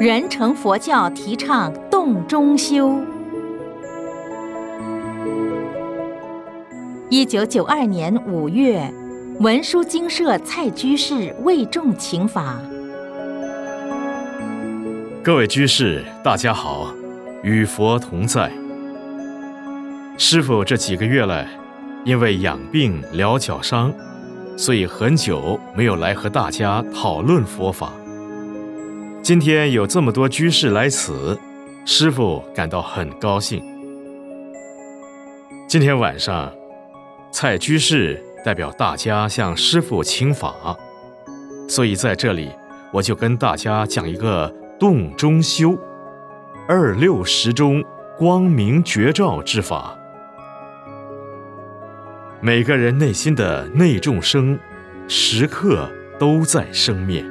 人成佛教提倡洞中修。一九九二年五月，文殊精舍蔡居士为众请法。各位居士，大家好，与佛同在。师傅这几个月来，因为养病疗脚伤，所以很久没有来和大家讨论佛法。今天有这么多居士来此，师傅感到很高兴。今天晚上，蔡居士代表大家向师傅请法，所以在这里我就跟大家讲一个洞中修、二六时中光明绝照之法。每个人内心的内众生，时刻都在生灭。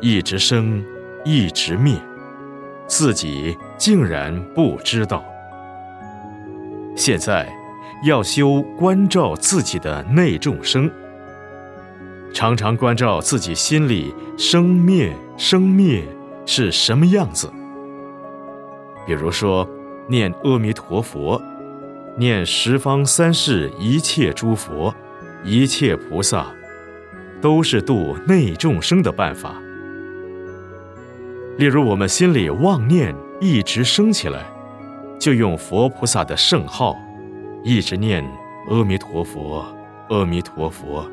一直生，一直灭，自己竟然不知道。现在要修关照自己的内众生，常常关照自己心里生灭生灭是什么样子。比如说，念阿弥陀佛，念十方三世一切诸佛、一切菩萨，都是度内众生的办法。例如，我们心里妄念一直升起来，就用佛菩萨的圣号，一直念阿弥陀佛，阿弥陀佛，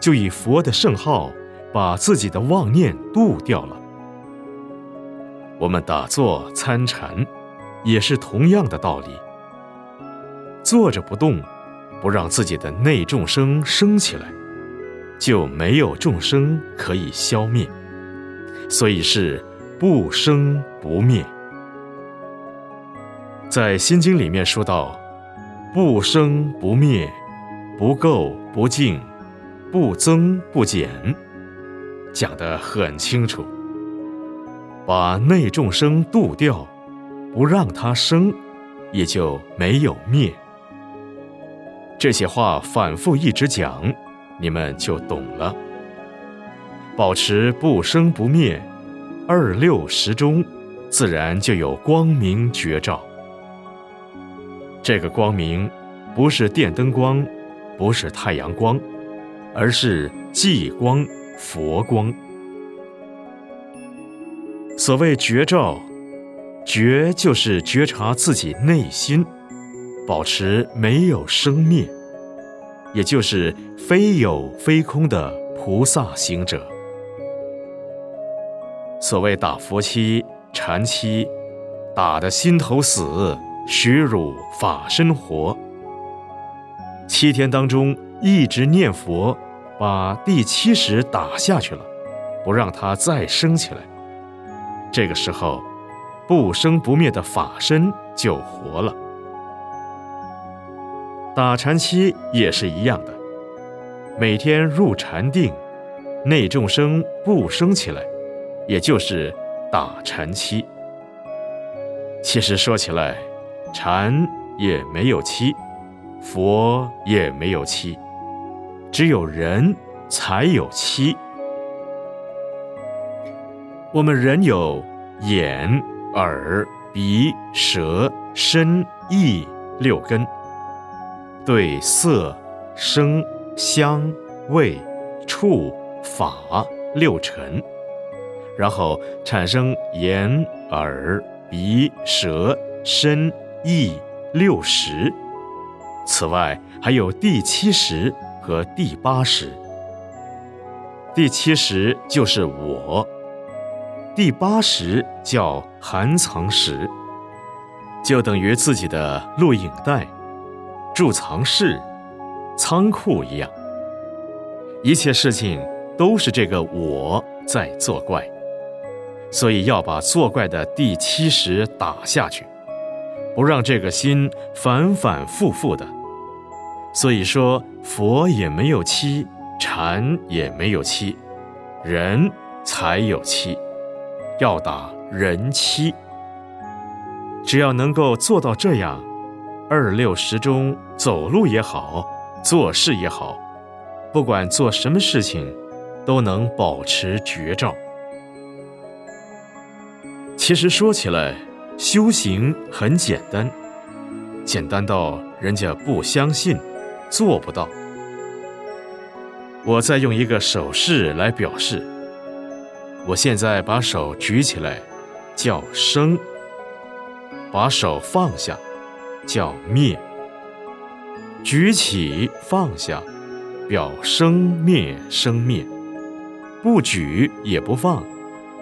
就以佛的圣号把自己的妄念度掉了。我们打坐参禅，也是同样的道理。坐着不动，不让自己的内众生升起来，就没有众生可以消灭。所以是不生不灭。在《心经》里面说到：“不生不灭，不垢不净，不增不减。”讲得很清楚。把内众生度掉，不让它生，也就没有灭。这些话反复一直讲，你们就懂了。保持不生不灭，二六时中，自然就有光明绝照。这个光明，不是电灯光，不是太阳光，而是寂光、佛光。所谓绝照，觉就是觉察自己内心，保持没有生灭，也就是非有非空的菩萨行者。所谓打佛七、禅七，打得心头死，虚辱法身活。七天当中一直念佛，把第七识打下去了，不让它再升起来。这个时候，不生不灭的法身就活了。打禅七也是一样的，每天入禅定，内众生不生起来。也就是打禅期。其实说起来，禅也没有期，佛也没有期，只有人才有期。我们人有眼、耳、鼻、舌、身、意六根，对色、声、香、味、触、法六尘。然后产生眼、耳、鼻、舌、身、意六识，此外还有第七识和第八识。第七识就是我，第八识叫含藏识，就等于自己的录影带、贮藏室、仓库一样。一切事情都是这个我在作怪。所以要把作怪的第七识打下去，不让这个心反反复复的。所以说，佛也没有七，禅也没有七，人才有七，要打人七。只要能够做到这样，二六十中走路也好，做事也好，不管做什么事情，都能保持绝照。其实说起来，修行很简单，简单到人家不相信，做不到。我再用一个手势来表示。我现在把手举起来，叫生；把手放下，叫灭。举起放下，表生灭生灭；不举也不放，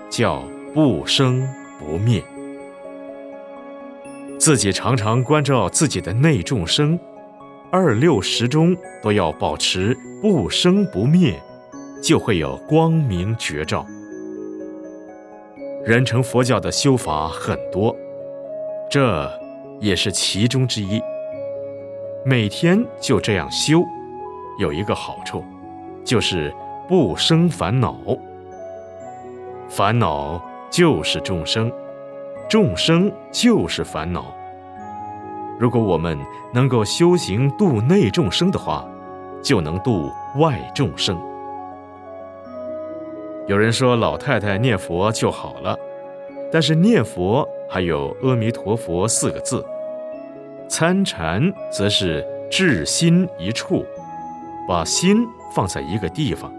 叫不生不灭。自己常常关照自己的内众生，二六时中都要保持不生不灭，就会有光明绝照。人成佛教的修法很多，这也是其中之一。每天就这样修，有一个好处，就是不生烦恼。烦恼就是众生，众生就是烦恼。如果我们能够修行度内众生的话，就能度外众生。有人说老太太念佛就好了，但是念佛还有阿弥陀佛四个字。参禅则是至心一处，把心放在一个地方。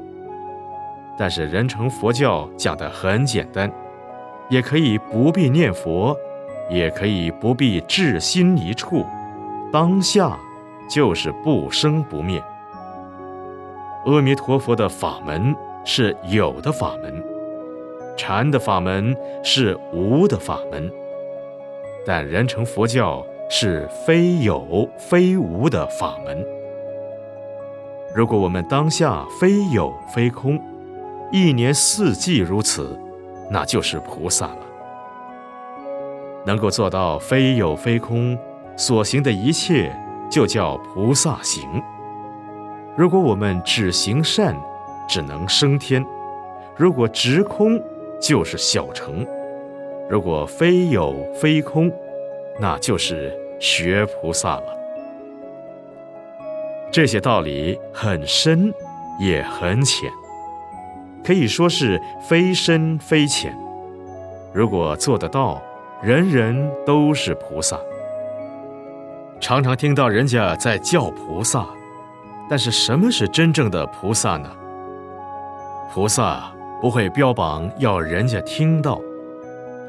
但是人成佛教讲的很简单，也可以不必念佛，也可以不必至心一处，当下就是不生不灭。阿弥陀佛的法门。是有的法门，禅的法门是无的法门，但人成佛教是非有非无的法门。如果我们当下非有非空，一年四季如此，那就是菩萨了。能够做到非有非空，所行的一切就叫菩萨行。如果我们只行善，只能升天，如果直空就是小乘；如果非有非空，那就是学菩萨了。这些道理很深，也很浅，可以说是非深非浅。如果做得到，人人都是菩萨。常常听到人家在叫菩萨，但是什么是真正的菩萨呢？菩萨不会标榜要人家听到，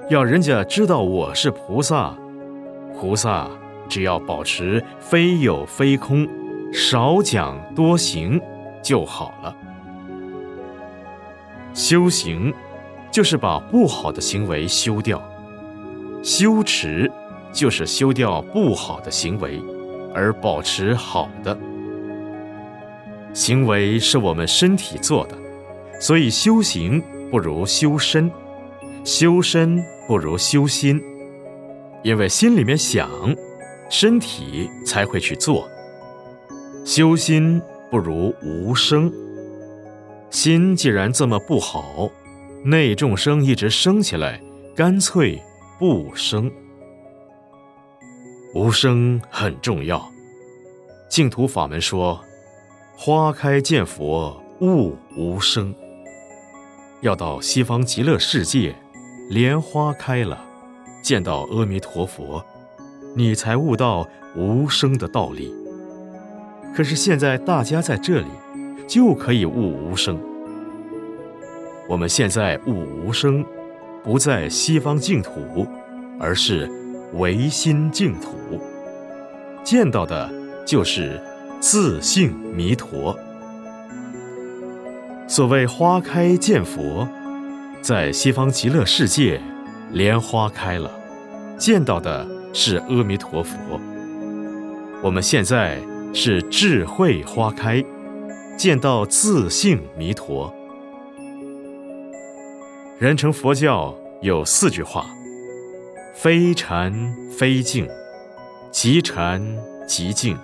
要人家知道我是菩萨。菩萨只要保持非有非空，少讲多行就好了。修行就是把不好的行为修掉，修持就是修掉不好的行为，而保持好的行为是我们身体做的。所以修行不如修身，修身不如修心，因为心里面想，身体才会去做。修心不如无声，心既然这么不好，内众生一直生起来，干脆不生。无声很重要。净土法门说：“花开见佛，悟无声。”要到西方极乐世界，莲花开了，见到阿弥陀佛，你才悟到无声的道理。可是现在大家在这里，就可以悟无声。我们现在悟无声，不在西方净土，而是唯心净土，见到的就是自性弥陀。所谓花开见佛，在西方极乐世界，莲花开了，见到的是阿弥陀佛。我们现在是智慧花开，见到自性弥陀。人成佛教有四句话：非禅非静，即禅即静，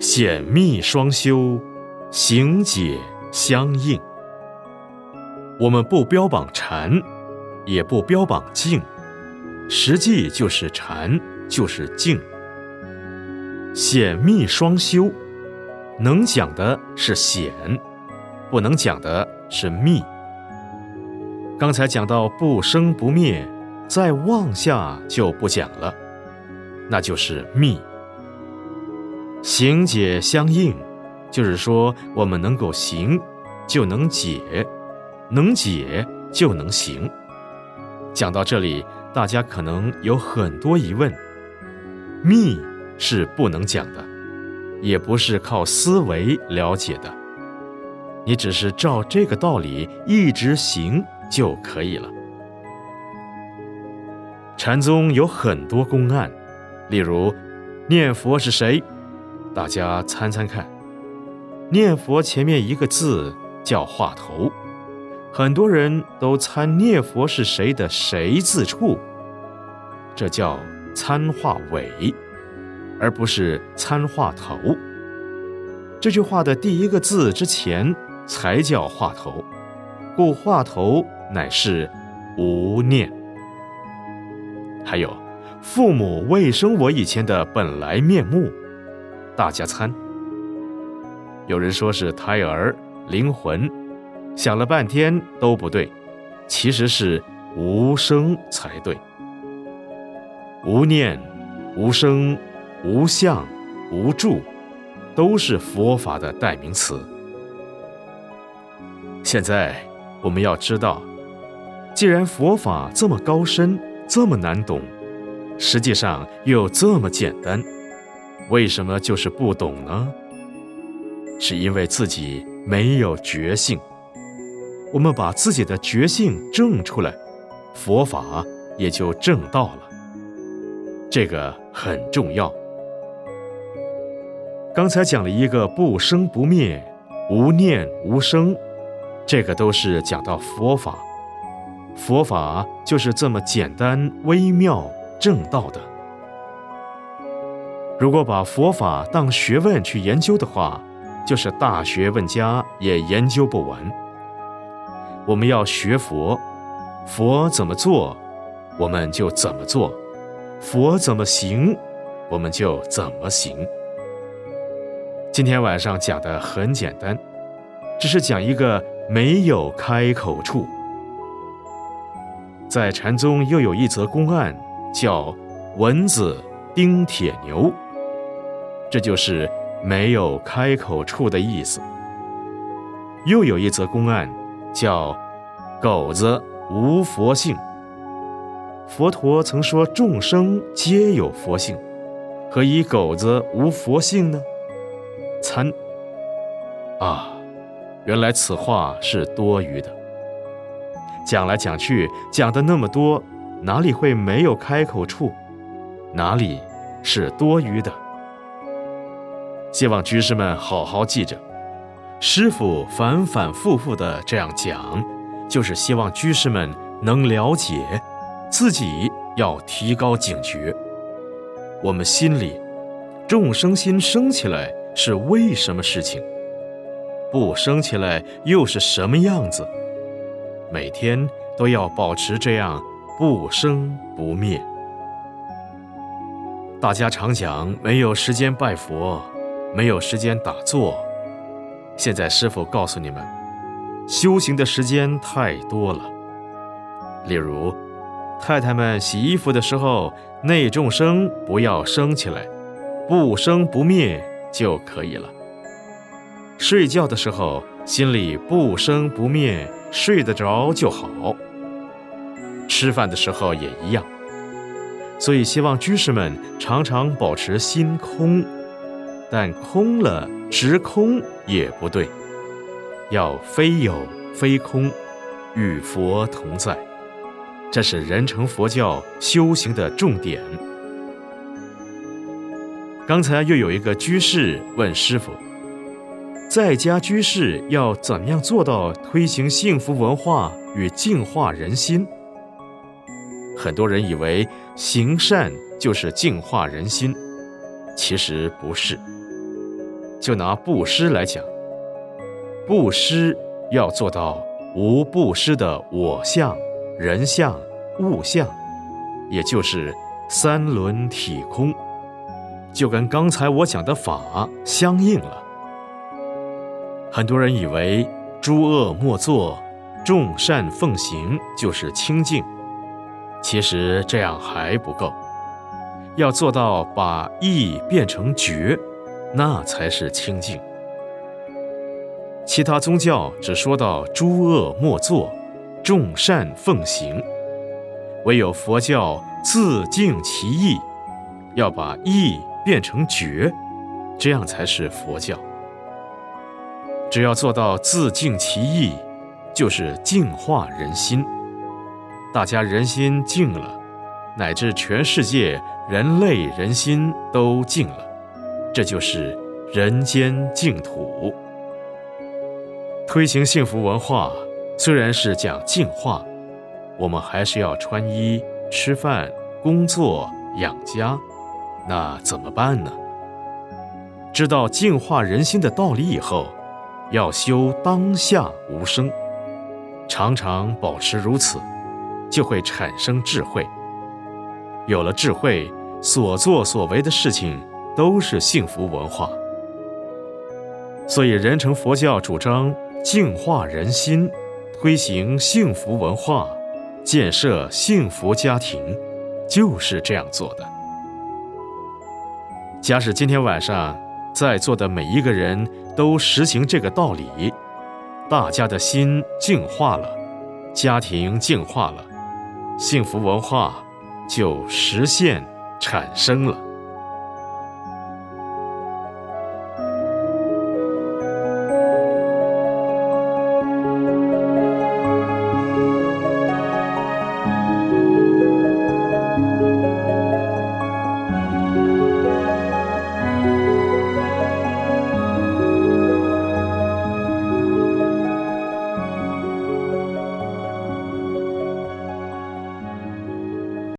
显密双修，行解。相应，我们不标榜禅，也不标榜静，实际就是禅，就是静。显密双修，能讲的是显，不能讲的是密。刚才讲到不生不灭，再往下就不讲了，那就是密。行解相应，就是说我们能够行，就能解；能解就能行。讲到这里，大家可能有很多疑问：密是不能讲的，也不是靠思维了解的，你只是照这个道理一直行就可以了。禅宗有很多公案，例如念佛是谁？大家参参看，念佛前面一个字叫话头，很多人都参念佛是谁的谁字处，这叫参话尾，而不是参话头。这句话的第一个字之前才叫话头，故话头乃是无念。还有，父母未生我以前的本来面目。大家参，有人说是胎儿灵魂，想了半天都不对，其实是无声才对。无念、无声、无相、无住，都是佛法的代名词。现在我们要知道，既然佛法这么高深、这么难懂，实际上又这么简单。为什么就是不懂呢？是因为自己没有觉性。我们把自己的觉性证出来，佛法也就证到了。这个很重要。刚才讲了一个不生不灭、无念无生，这个都是讲到佛法。佛法就是这么简单微妙正道的。如果把佛法当学问去研究的话，就是大学问家也研究不完。我们要学佛，佛怎么做，我们就怎么做；佛怎么行，我们就怎么行。今天晚上讲的很简单，只是讲一个没有开口处。在禅宗又有一则公案，叫蚊子叮铁牛。这就是没有开口处的意思。又有一则公案，叫“狗子无佛性”。佛陀曾说众生皆有佛性，何以狗子无佛性呢？参啊，原来此话是多余的。讲来讲去，讲的那么多，哪里会没有开口处？哪里是多余的？希望居士们好好记着，师傅反反复复的这样讲，就是希望居士们能了解自己要提高警觉。我们心里众生心升起来是为什么事情？不生起来又是什么样子？每天都要保持这样不生不灭。大家常讲没有时间拜佛。没有时间打坐，现在师傅告诉你们，修行的时间太多了。例如，太太们洗衣服的时候，内众生不要生起来，不生不灭就可以了。睡觉的时候，心里不生不灭，睡得着就好。吃饭的时候也一样，所以希望居士们常常保持心空。但空了，直空也不对，要非有非空，与佛同在，这是人成佛教修行的重点。刚才又有一个居士问师傅，在家居士要怎样做到推行幸福文化与净化人心？很多人以为行善就是净化人心，其实不是。就拿布施来讲，布施要做到无布施的我相、人相、物相，也就是三轮体空，就跟刚才我讲的法相应了。很多人以为诸恶莫作，众善奉行就是清净，其实这样还不够，要做到把义变成觉，那才是清净。其他宗教只说到诸恶莫作，众善奉行，唯有佛教自净其意，要把意变成觉，这样才是佛教。只要做到自净其意，就是净化人心。大家人心净了，乃至全世界人类人心都净了，这就是人间净土。推行幸福文化，虽然是讲净化，我们还是要穿衣、吃饭、工作、养家，那怎么办呢？知道净化人心的道理以后，要修当下无声，常常保持如此，就会产生智慧。有了智慧，所作所为的事情都是幸福文化。所以，人成佛教主张。净化人心，推行幸福文化，建设幸福家庭，就是这样做的。假使今天晚上在座的每一个人都实行这个道理，大家的心净化了，家庭净化了，幸福文化就实现产生了。